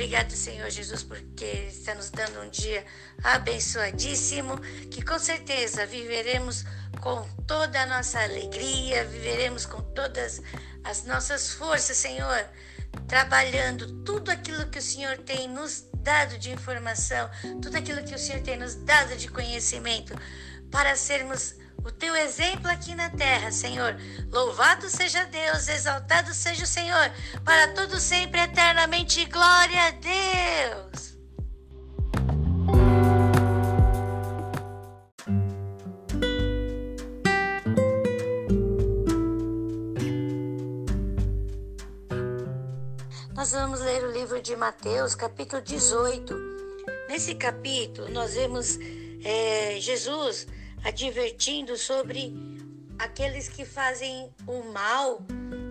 Obrigado, Senhor Jesus, porque está nos dando um dia abençoadíssimo, que com certeza viveremos com toda a nossa alegria, viveremos com todas as nossas forças, Senhor, trabalhando tudo aquilo que o Senhor tem nos dado de informação, tudo aquilo que o Senhor tem nos dado de conhecimento, para sermos o teu exemplo aqui na terra, Senhor. Louvado seja Deus, exaltado seja o Senhor, para todo sempre, eternamente. Glória a Deus. Nós vamos ler o livro de Mateus, capítulo 18. Nesse capítulo, nós vemos é, Jesus advertindo sobre aqueles que fazem o mal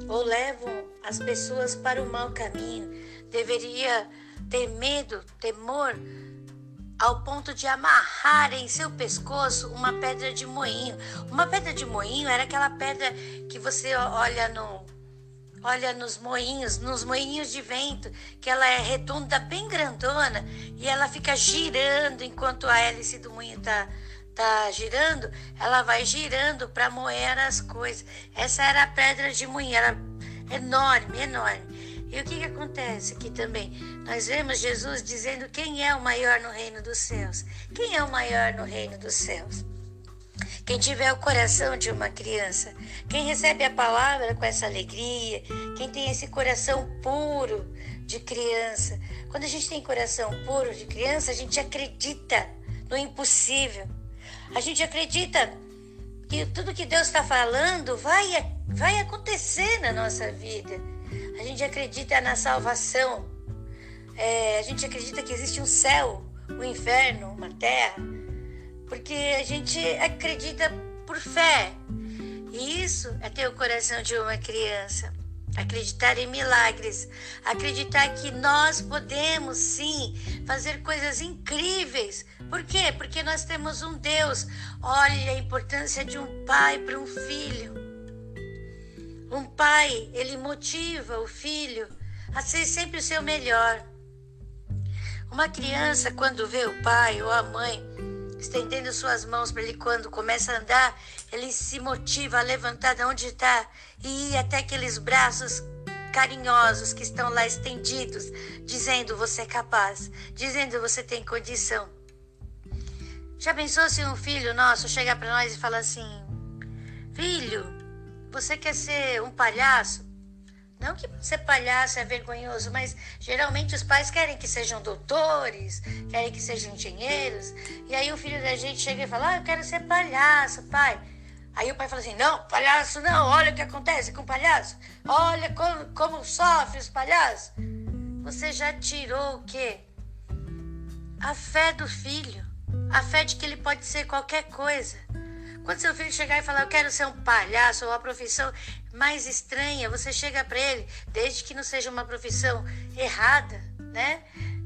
ou levam as pessoas para o mau caminho. Deveria ter medo, temor, ao ponto de amarrar em seu pescoço uma pedra de moinho. Uma pedra de moinho era aquela pedra que você olha no olha nos moinhos, nos moinhos de vento, que ela é redonda, bem grandona, e ela fica girando enquanto a hélice do moinho está tá girando, ela vai girando para moer as coisas. Essa era a pedra de era enorme, enorme. E o que, que acontece aqui também? Nós vemos Jesus dizendo quem é o maior no reino dos céus. Quem é o maior no reino dos céus? Quem tiver o coração de uma criança, quem recebe a palavra com essa alegria, quem tem esse coração puro de criança. Quando a gente tem coração puro de criança, a gente acredita no impossível. A gente acredita que tudo que Deus está falando vai, vai acontecer na nossa vida. A gente acredita na salvação. É, a gente acredita que existe um céu, um inferno, uma terra. Porque a gente acredita por fé. E isso é ter o coração de uma criança. Acreditar em milagres, acreditar que nós podemos sim fazer coisas incríveis. Por quê? Porque nós temos um Deus. Olha a importância de um pai para um filho. Um pai, ele motiva o filho a ser sempre o seu melhor. Uma criança, quando vê o pai ou a mãe estendendo suas mãos para ele quando começa a andar, ele se motiva a levantar de onde está e ir até aqueles braços carinhosos que estão lá estendidos, dizendo você é capaz, dizendo você tem condição. Já pensou se um filho nosso chegar para nós e falar assim: Filho, você quer ser um palhaço? Não que ser palhaço é vergonhoso, mas geralmente os pais querem que sejam doutores, querem que sejam engenheiros. E aí o filho da gente chega e fala: Ah, eu quero ser palhaço, pai. Aí o pai fala assim: Não, palhaço não, olha o que acontece com o palhaço. Olha como, como sofre os palhaços. Você já tirou o quê? A fé do filho. A fé de que ele pode ser qualquer coisa. Quando seu filho chegar e falar, eu quero ser um palhaço ou a profissão mais estranha, você chega para ele, desde que não seja uma profissão errada, né?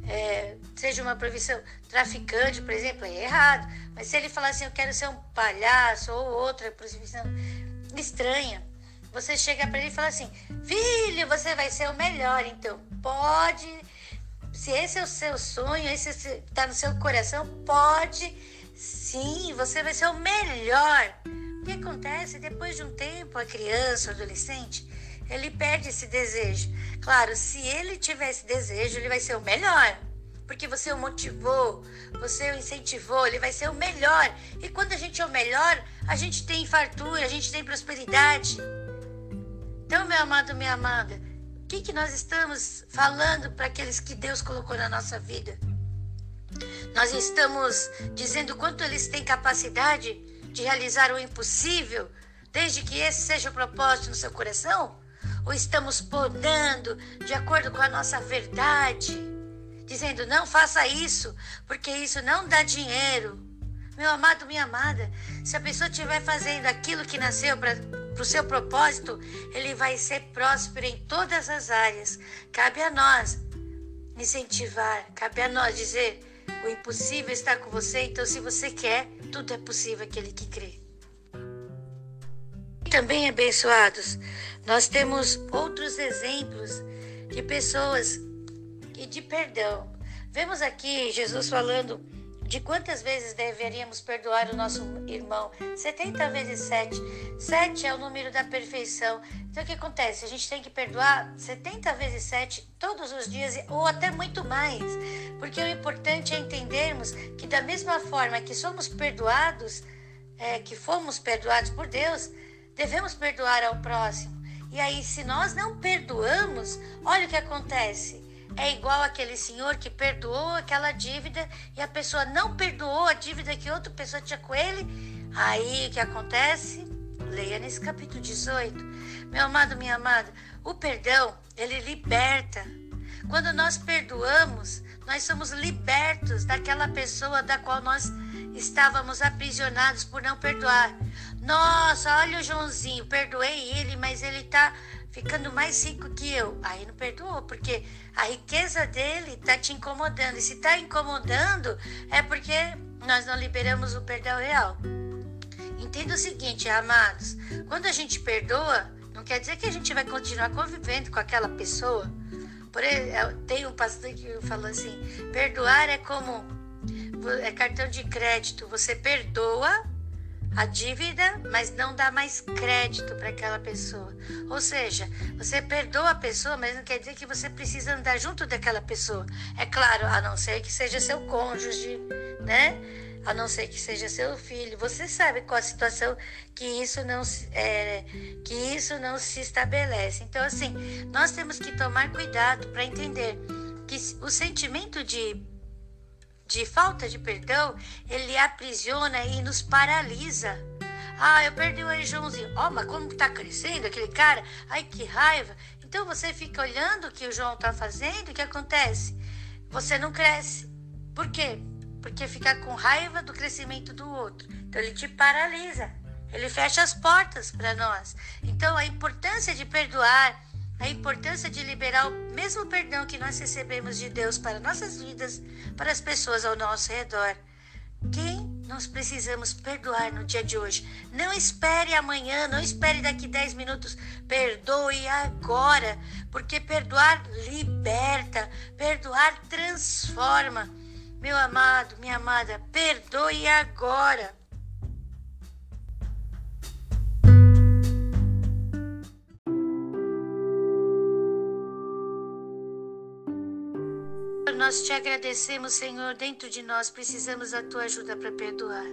É, seja uma profissão traficante, por exemplo, é errado. Mas se ele falar assim, eu quero ser um palhaço ou outra profissão estranha, você chega para ele e fala assim: Filho, você vai ser o melhor, então pode. Se esse é o seu sonho, esse está no seu coração, pode Sim, você vai ser o melhor. O que acontece? Depois de um tempo, a criança, o adolescente, ele perde esse desejo. Claro, se ele tiver esse desejo, ele vai ser o melhor. Porque você o motivou, você o incentivou, ele vai ser o melhor. E quando a gente é o melhor, a gente tem fartura, a gente tem prosperidade. Então, meu amado, minha amada, o que, que nós estamos falando para aqueles que Deus colocou na nossa vida? Nós estamos dizendo quanto eles têm capacidade de realizar o impossível, desde que esse seja o propósito no seu coração? Ou estamos podando de acordo com a nossa verdade, dizendo não faça isso, porque isso não dá dinheiro? Meu amado, minha amada, se a pessoa estiver fazendo aquilo que nasceu para o seu propósito, ele vai ser próspero em todas as áreas. Cabe a nós incentivar, cabe a nós dizer o impossível está com você, então se você quer, tudo é possível aquele que crê. E também, abençoados, nós temos outros exemplos de pessoas e de perdão. Vemos aqui Jesus falando de quantas vezes deveríamos perdoar o nosso irmão? 70 vezes 7. 7 é o número da perfeição. Então o que acontece? A gente tem que perdoar 70 vezes 7 todos os dias ou até muito mais. Porque o importante é entendermos que da mesma forma que somos perdoados, é, que fomos perdoados por Deus, devemos perdoar ao próximo. E aí, se nós não perdoamos, olha o que acontece é igual aquele senhor que perdoou aquela dívida e a pessoa não perdoou a dívida que outra pessoa tinha com ele. Aí o que acontece? Leia nesse capítulo 18. Meu amado, minha amada, o perdão, ele liberta. Quando nós perdoamos, nós somos libertos daquela pessoa da qual nós estávamos aprisionados por não perdoar. Nossa, olha o Joãozinho, perdoei ele, mas ele está ficando mais rico que eu. Aí não perdoou, porque a riqueza dele está te incomodando. E se está incomodando, é porque nós não liberamos o perdão real. Entenda o seguinte, amados: quando a gente perdoa, não quer dizer que a gente vai continuar convivendo com aquela pessoa. Por exemplo, tem um pastor que falou assim: perdoar é como é cartão de crédito. Você perdoa a dívida, mas não dá mais crédito para aquela pessoa. Ou seja, você perdoa a pessoa, mas não quer dizer que você precisa andar junto daquela pessoa. É claro, a não ser que seja seu cônjuge, né? A não ser que seja seu filho. Você sabe qual a situação que isso não é, que isso não se estabelece. Então, assim, nós temos que tomar cuidado para entender que o sentimento de de falta de perdão, ele aprisiona e nos paralisa. Ah, eu perdi o Joãozinho. Ó, oh, mas como tá crescendo aquele cara? Ai, que raiva. Então você fica olhando o que o João tá fazendo, o que acontece? Você não cresce. Por quê? Porque fica com raiva do crescimento do outro. Então ele te paralisa. Ele fecha as portas para nós. Então a importância de perdoar a importância de liberar o mesmo perdão que nós recebemos de Deus para nossas vidas, para as pessoas ao nosso redor. Quem nós precisamos perdoar no dia de hoje? Não espere amanhã, não espere daqui 10 minutos. Perdoe agora, porque perdoar liberta, perdoar transforma. Meu amado, minha amada, perdoe agora. Nós te agradecemos, Senhor. Dentro de nós precisamos da tua ajuda para perdoar.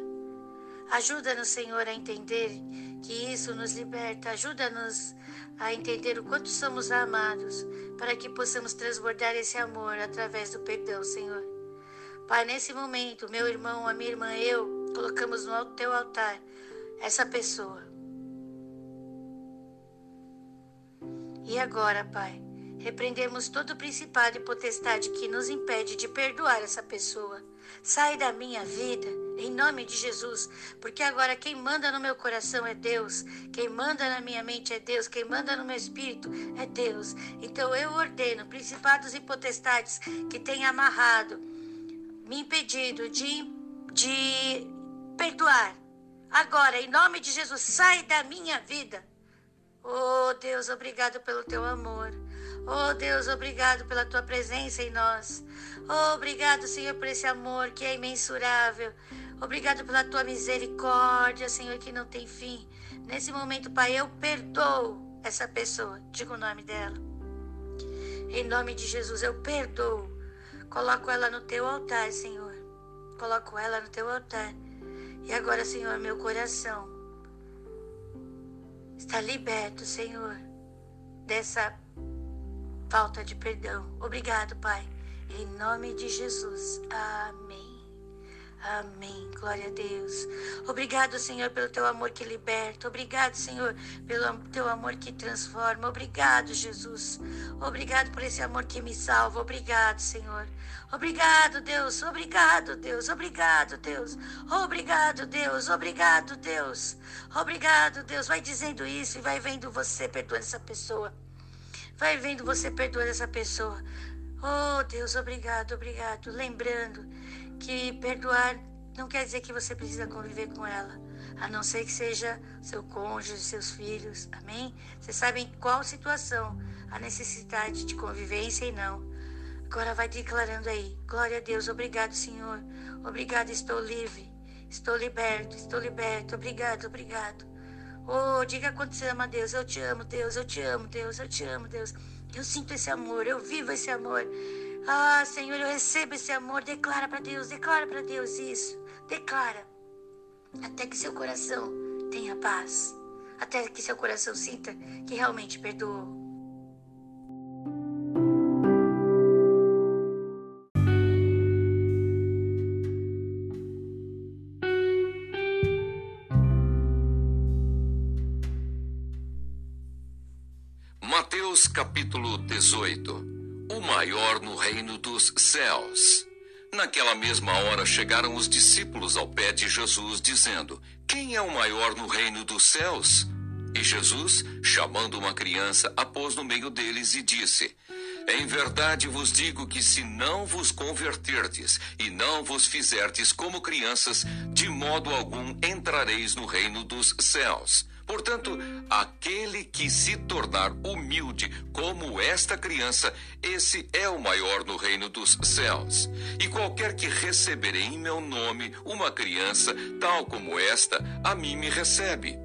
Ajuda-nos, Senhor, a entender que isso nos liberta. Ajuda-nos a entender o quanto somos amados, para que possamos transbordar esse amor através do perdão, Senhor. Pai, nesse momento, meu irmão, a minha irmã, eu, colocamos no teu altar essa pessoa. E agora, Pai, Repreendemos todo principado e potestade que nos impede de perdoar essa pessoa. Sai da minha vida, em nome de Jesus, porque agora quem manda no meu coração é Deus, quem manda na minha mente é Deus, quem manda no meu espírito é Deus. Então eu ordeno principados e potestades que têm amarrado, me impedido de, de perdoar. Agora, em nome de Jesus, sai da minha vida. Oh Deus, obrigado pelo teu amor. Oh Deus, obrigado pela tua presença em nós. Oh, obrigado, Senhor, por esse amor que é imensurável. Obrigado pela tua misericórdia, Senhor, que não tem fim. Nesse momento, Pai, eu perdoo essa pessoa. Diga o nome dela. Em nome de Jesus, eu perdoo. Coloco ela no teu altar, Senhor. Coloco ela no teu altar. E agora, Senhor, meu coração está liberto, Senhor, dessa falta de perdão. Obrigado, Pai. Em nome de Jesus. Amém. Amém. Glória a Deus. Obrigado, Senhor, pelo teu amor que liberta. Obrigado, Senhor, pelo teu amor que transforma. Obrigado, Jesus. Obrigado por esse amor que me salva. Obrigado, Senhor. Obrigado, Deus. Obrigado, Deus. Obrigado, Deus. Obrigado, Deus. Obrigado, Deus. Obrigado, Deus. Vai dizendo isso e vai vendo você perdoando essa pessoa. Vai vendo você perdoar essa pessoa. Oh, Deus, obrigado, obrigado. Lembrando que perdoar não quer dizer que você precisa conviver com ela, a não ser que seja seu cônjuge, seus filhos. Amém? Vocês sabem qual situação a necessidade de convivência e não. Agora vai declarando aí. Glória a Deus. Obrigado, Senhor. Obrigado, estou livre. Estou liberto, estou liberto. Obrigado, obrigado. Oh, diga quanto você ama Deus. Eu te amo, Deus. Eu te amo, Deus. Eu te amo, Deus. Eu sinto esse amor. Eu vivo esse amor. Ah, Senhor, eu recebo esse amor. Declara para Deus. Declara para Deus isso. Declara. Até que seu coração tenha paz. Até que seu coração sinta que realmente perdoou. Mateus capítulo 18 O maior no reino dos céus. Naquela mesma hora chegaram os discípulos ao pé de Jesus, dizendo: Quem é o maior no reino dos céus? E Jesus, chamando uma criança, a pôs no meio deles e disse: Em verdade vos digo que se não vos converterdes e não vos fizerdes como crianças, de modo algum entrareis no reino dos céus. Portanto, aquele que se tornar humilde como esta criança, esse é o maior no reino dos céus. E qualquer que receber em meu nome uma criança, tal como esta, a mim me recebe.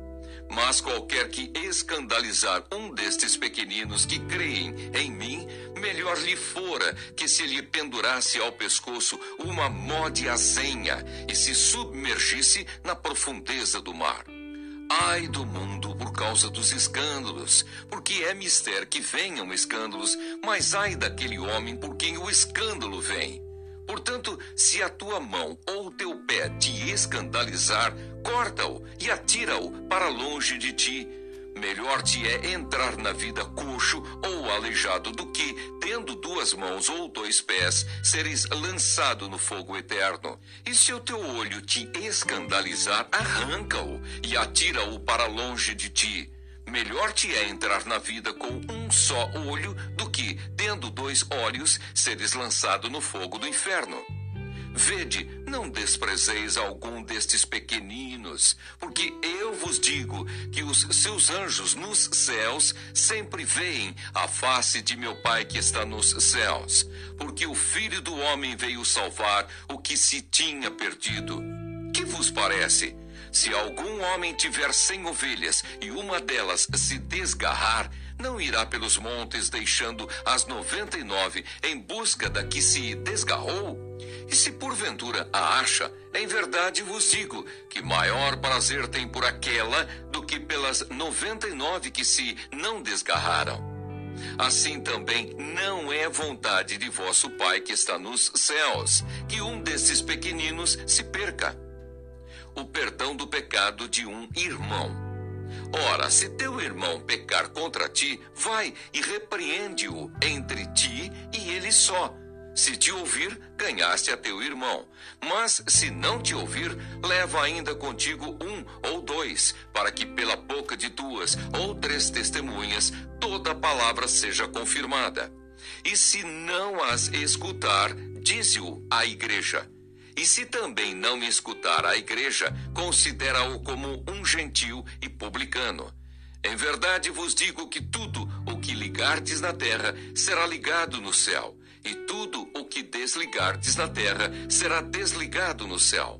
Mas qualquer que escandalizar um destes pequeninos que creem em mim, melhor lhe fora que se lhe pendurasse ao pescoço uma mó de azenha e se submergisse na profundeza do mar. Ai do mundo por causa dos escândalos, porque é mister que venham escândalos, mas ai daquele homem por quem o escândalo vem. Portanto, se a tua mão ou teu pé te escandalizar, corta-o e atira-o para longe de ti Melhor te é entrar na vida coxo ou aleijado do que, tendo duas mãos ou dois pés, seres lançado no fogo eterno. E se o teu olho te escandalizar, arranca-o e atira-o para longe de ti. Melhor te é entrar na vida com um só olho do que, tendo dois olhos, seres lançado no fogo do inferno. Vede, não desprezeis algum destes pequeninos, porque eu vos digo que os seus anjos nos céus sempre veem a face de meu Pai que está nos céus, porque o Filho do Homem veio salvar o que se tinha perdido. Que vos parece? Se algum homem tiver cem ovelhas e uma delas se desgarrar, não irá pelos montes deixando as noventa e nove em busca da que se desgarrou? E se porventura a acha, em verdade vos digo que maior prazer tem por aquela do que pelas noventa e nove que se não desgarraram. Assim também não é vontade de vosso Pai que está nos céus que um desses pequeninos se perca. O perdão do pecado de um irmão. Ora, se teu irmão pecar contra ti, vai e repreende-o entre ti e ele só. Se te ouvir, ganhaste a teu irmão. Mas se não te ouvir, leva ainda contigo um ou dois, para que pela boca de duas ou três testemunhas toda a palavra seja confirmada. E se não as escutar, dize-o à igreja. E se também não me escutar a igreja, considera-o como um gentil e publicano. Em verdade vos digo que tudo o que ligardes na terra será ligado no céu, e tudo o que desligardes na terra será desligado no céu.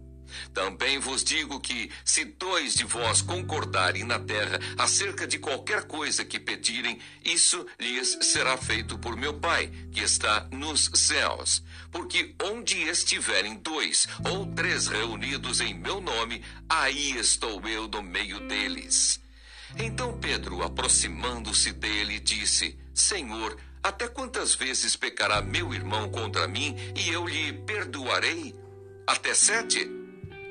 Também vos digo que, se dois de vós concordarem na terra acerca de qualquer coisa que pedirem, isso lhes será feito por meu Pai, que está nos céus. Porque onde estiverem dois ou três reunidos em meu nome, aí estou eu no meio deles. Então Pedro, aproximando-se dele, disse: Senhor, até quantas vezes pecará meu irmão contra mim e eu lhe perdoarei? Até sete?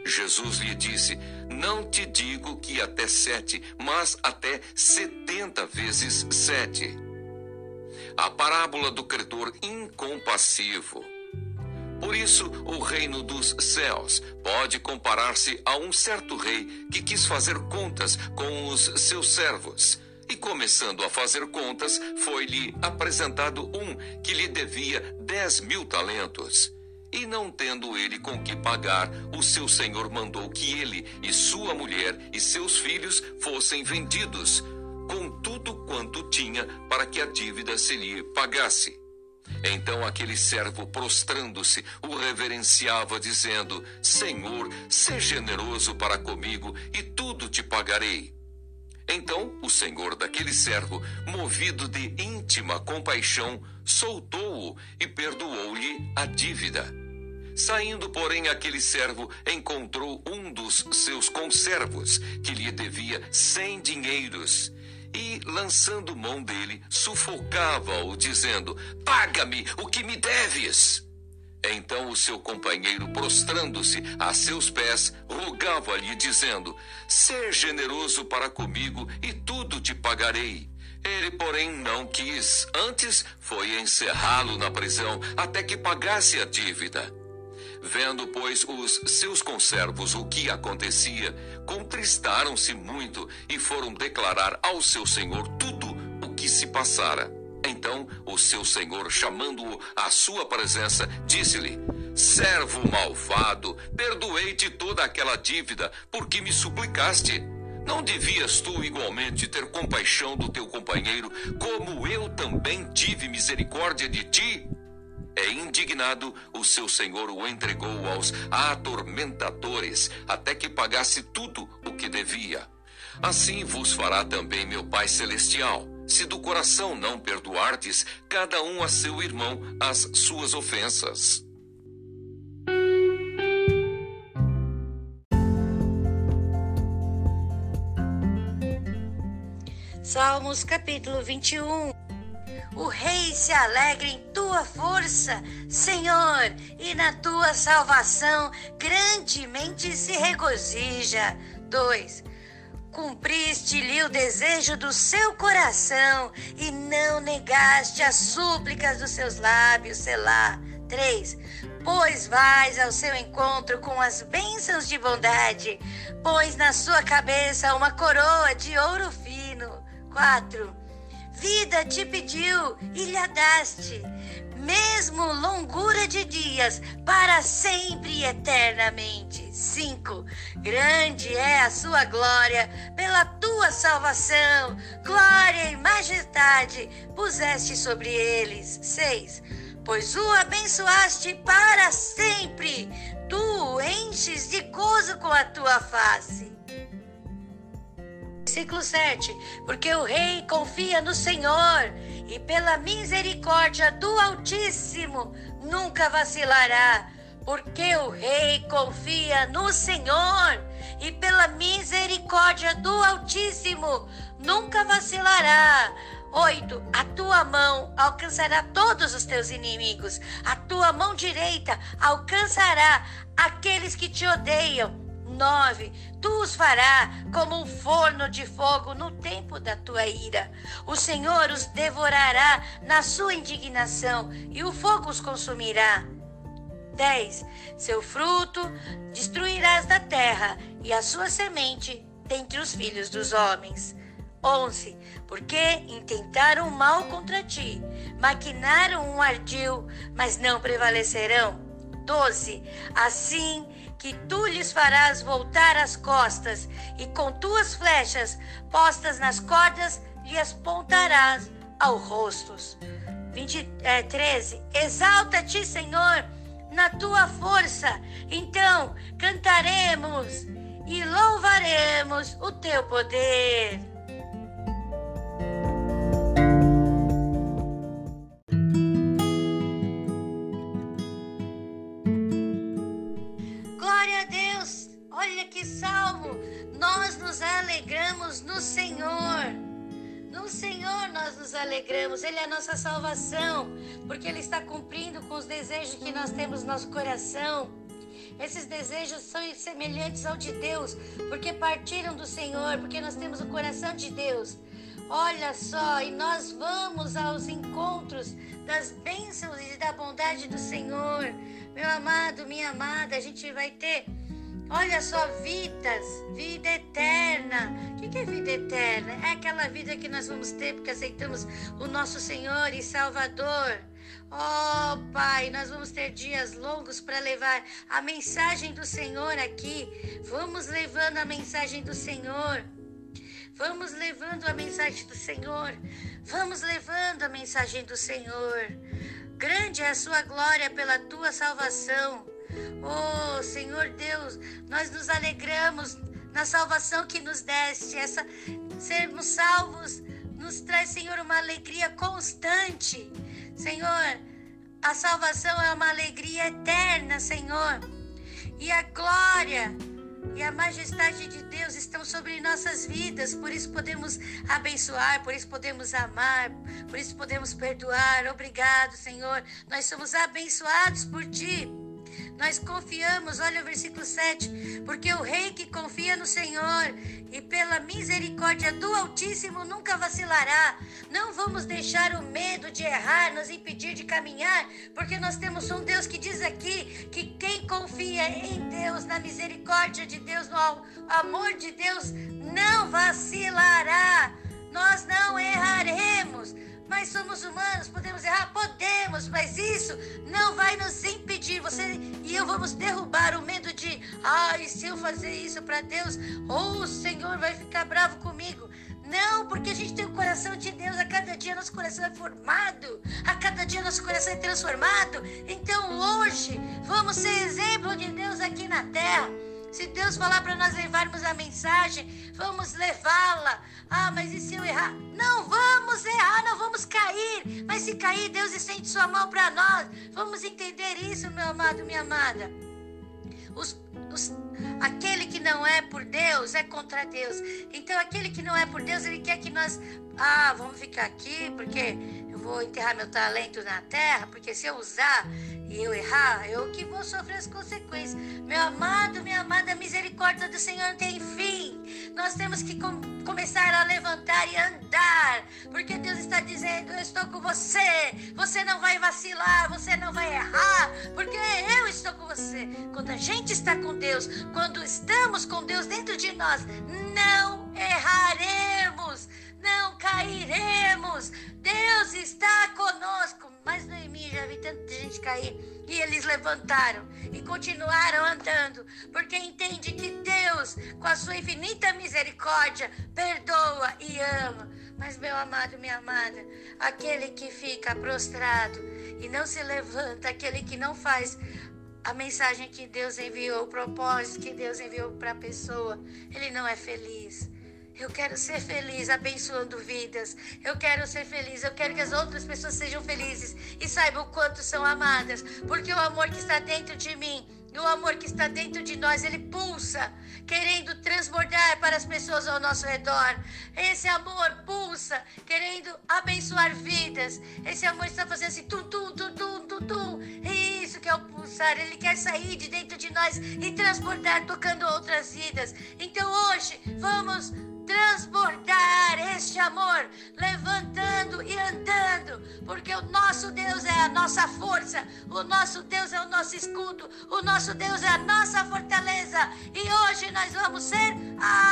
Jesus lhe disse: Não te digo que até sete, mas até setenta vezes sete. A parábola do credor incompassivo. Por isso, o reino dos céus pode comparar-se a um certo rei que quis fazer contas com os seus servos. E começando a fazer contas, foi-lhe apresentado um que lhe devia dez mil talentos. E não tendo ele com que pagar, o seu senhor mandou que ele e sua mulher e seus filhos fossem vendidos, com tudo quanto tinha, para que a dívida se lhe pagasse. Então aquele servo, prostrando-se, o reverenciava, dizendo: Senhor, seja generoso para comigo e tudo te pagarei. Então o senhor daquele servo, movido de íntima compaixão, soltou-o e perdoou-lhe a dívida. Saindo, porém, aquele servo encontrou um dos seus conservos, que lhe devia cem dinheiros, e, lançando mão dele, sufocava-o, dizendo: Paga-me o que me deves. Então o seu companheiro, prostrando-se a seus pés, rogava-lhe, dizendo: Ser generoso para comigo e tudo te pagarei. Ele, porém, não quis. Antes foi encerrá-lo na prisão até que pagasse a dívida. Vendo, pois, os seus conservos o que acontecia, contristaram-se muito e foram declarar ao seu senhor tudo o que se passara. Então o seu senhor, chamando-o à sua presença, disse-lhe: Servo malvado, perdoei-te toda aquela dívida, porque me suplicaste. Não devias tu igualmente ter compaixão do teu companheiro, como eu também tive misericórdia de ti? É indignado, o seu senhor o entregou aos atormentadores, até que pagasse tudo o que devia. Assim vos fará também meu Pai Celestial, se do coração não perdoardes cada um a seu irmão as suas ofensas. Salmos capítulo 21 o rei se alegra em tua força, Senhor, e na tua salvação grandemente se regozija. 2. Cumpriste-lhe o desejo do seu coração e não negaste as súplicas dos seus lábios, Selá. 3. Pois vais ao seu encontro com as bênçãos de bondade, pois na sua cabeça uma coroa de ouro fino. 4 vida te pediu e lhe daste, mesmo longura de dias, para sempre e eternamente. 5. Grande é a sua glória pela tua salvação, glória e majestade puseste sobre eles. 6. Pois o abençoaste para sempre, tu o enches de gozo com a tua face. Versículo 7. Porque o rei confia no Senhor e pela misericórdia do Altíssimo nunca vacilará. Porque o rei confia no Senhor e pela misericórdia do Altíssimo nunca vacilará. 8. A tua mão alcançará todos os teus inimigos, a tua mão direita alcançará aqueles que te odeiam. 9. Tu os fará como um forno de fogo no tempo da tua ira. O Senhor os devorará na sua indignação e o fogo os consumirá. 10. Seu fruto destruirás da terra e a sua semente dentre os filhos dos homens. 11. Porque intentaram mal contra ti, maquinaram um ardil, mas não prevalecerão. 12. Assim que tu lhes farás voltar as costas, e com tuas flechas postas nas cordas lhes apontarás ao rostos. 20, é, 13. Exalta-te, Senhor, na tua força, então cantaremos e louvaremos o teu poder. Nós nos alegramos, Ele é a nossa salvação, porque Ele está cumprindo com os desejos que nós temos no nosso coração. Esses desejos são semelhantes ao de Deus, porque partiram do Senhor, porque nós temos o coração de Deus. Olha só, e nós vamos aos encontros das bênçãos e da bondade do Senhor. Meu amado, minha amada, a gente vai ter Olha só, vidas, vida eterna. O que é vida eterna? É aquela vida que nós vamos ter porque aceitamos o nosso Senhor e Salvador. Oh, Pai, nós vamos ter dias longos para levar a mensagem do Senhor aqui. Vamos levando a mensagem do Senhor. Vamos levando a mensagem do Senhor. Vamos levando a mensagem do Senhor. grande é a sua glória pela tua salvação. Oh, Senhor Deus, nós nos alegramos na salvação que nos deste. Essa sermos salvos nos traz, Senhor, uma alegria constante. Senhor, a salvação é uma alegria eterna, Senhor. E a glória e a majestade de Deus estão sobre nossas vidas, por isso podemos abençoar, por isso podemos amar, por isso podemos perdoar. Obrigado, Senhor. Nós somos abençoados por Ti. Nós confiamos, olha o versículo 7, porque o rei que confia no Senhor e pela misericórdia do Altíssimo nunca vacilará. Não vamos deixar o medo de errar nos impedir de caminhar, porque nós temos um Deus que diz aqui que quem confia em Deus, na misericórdia de Deus, no amor de Deus, não vacilará. Nós não erraremos. Mas somos humanos, podemos errar? Podemos, mas isso não vai nos impedir. Você e eu vamos derrubar o medo de, ai, ah, se eu fazer isso para Deus, ou o Senhor vai ficar bravo comigo. Não, porque a gente tem o coração de Deus, a cada dia nosso coração é formado, a cada dia nosso coração é transformado. Então hoje vamos ser exemplo de Deus aqui na terra. Se Deus falar para nós levarmos a mensagem, vamos levá-la. Ah, mas e se eu errar? Não vamos errar, não vamos cair. Mas se cair, Deus estende sua mão para nós. Vamos entender isso, meu amado, minha amada. Os, os, aquele que não é por Deus é contra Deus. Então, aquele que não é por Deus, ele quer que nós. Ah, vamos ficar aqui porque vou enterrar meu talento na terra, porque se eu usar e eu errar, eu que vou sofrer as consequências. Meu amado, minha amada, a misericórdia do Senhor tem fim. Nós temos que com, começar a levantar e andar, porque Deus está dizendo: Eu estou com você. Você não vai vacilar, você não vai errar, porque eu estou com você. Quando a gente está com Deus, quando estamos com Deus dentro de nós, não erraremos, não cairemos. Deus está conosco. Mas Noemi já vi tanta gente cair. E eles levantaram e continuaram andando, porque entende que Deus, com a sua infinita misericórdia, perdoa e ama. Mas, meu amado, minha amada, aquele que fica prostrado e não se levanta, aquele que não faz a mensagem que Deus enviou, o propósito que Deus enviou para a pessoa, ele não é feliz. Eu quero ser feliz abençoando vidas. Eu quero ser feliz. Eu quero que as outras pessoas sejam felizes e saibam o quanto são amadas. Porque o amor que está dentro de mim e o amor que está dentro de nós, ele pulsa, querendo transbordar para as pessoas ao nosso redor. Esse amor pulsa, querendo abençoar vidas. Esse amor está fazendo assim, tum, tum, tum, tum, tum, tum. isso que é o pulsar. Ele quer sair de dentro de nós e transportar, tocando outras vidas. Então hoje, vamos transbordar este amor, levantando e andando, porque o nosso Deus é a nossa força, o nosso Deus é o nosso escudo, o nosso Deus é a nossa fortaleza. E hoje nós vamos ser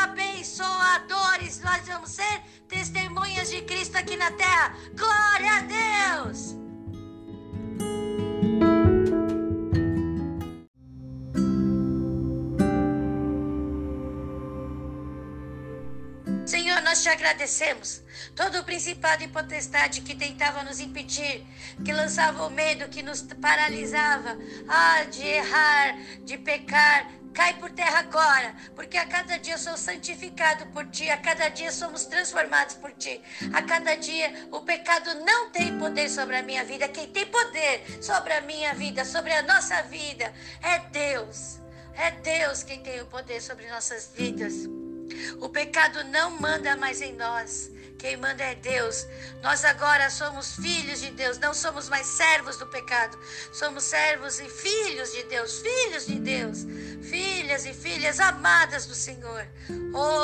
abençoadores, nós vamos ser testemunhas de Cristo aqui na terra. Glória a Deus! Nós te agradecemos. Todo o principado e potestade que tentava nos impedir, que lançava o medo, que nos paralisava, ah, de errar, de pecar, cai por terra agora, porque a cada dia sou santificado por ti, a cada dia somos transformados por ti, a cada dia o pecado não tem poder sobre a minha vida, quem tem poder sobre a minha vida, sobre a nossa vida, é Deus. É Deus quem tem o poder sobre nossas vidas. O pecado não manda mais em nós. Quem manda é Deus. Nós agora somos filhos de Deus, não somos mais servos do pecado. Somos servos e filhos de Deus, filhos de Deus, filhas e filhas amadas do Senhor.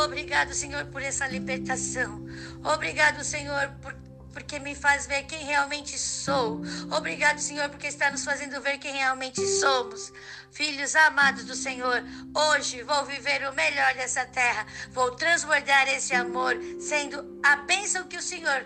obrigado, Senhor, por essa libertação. Obrigado, Senhor, por porque me faz ver quem realmente sou. Obrigado, Senhor, porque está nos fazendo ver quem realmente somos. Filhos amados do Senhor, hoje vou viver o melhor dessa terra. Vou transbordar esse amor, sendo a bênção que o Senhor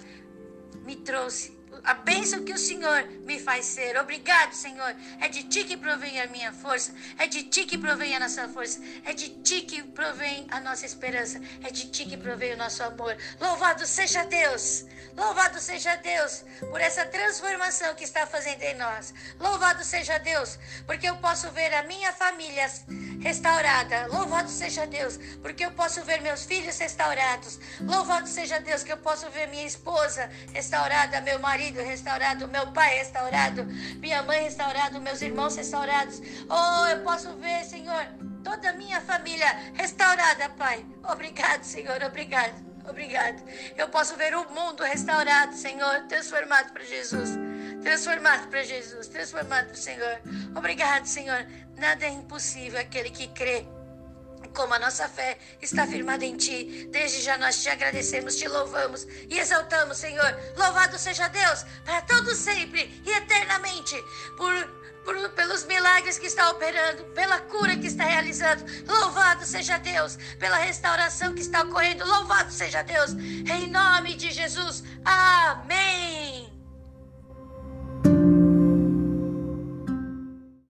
me trouxe a bênção que o Senhor me faz ser. Obrigado, Senhor. É de ti que provém a minha força, é de ti que provém a nossa força, é de ti que provém a nossa esperança, é de ti que provém o nosso amor. Louvado seja Deus. Louvado seja Deus por essa transformação que está fazendo em nós. Louvado seja Deus, porque eu posso ver a minha família restaurada. Louvado seja Deus, porque eu posso ver meus filhos restaurados. Louvado seja Deus, que eu posso ver minha esposa restaurada, meu marido restaurado, meu pai restaurado, minha mãe restaurada, meus irmãos restaurados. Oh, eu posso ver, Senhor, toda a minha família restaurada, Pai. Obrigado, Senhor, obrigado. Obrigado. Eu posso ver o mundo restaurado, Senhor, transformado para Jesus. Transformado para Jesus, transformado para o Senhor. Obrigado, Senhor. Nada é impossível aquele que crê. Como a nossa fé está firmada em Ti, desde já nós te agradecemos, te louvamos e exaltamos, Senhor. Louvado seja Deus para todos sempre e eternamente, por por, pelos milagres que está operando, pela cura que está realizando. Louvado seja Deus, pela restauração que está ocorrendo. Louvado seja Deus, em nome de Jesus. Amém.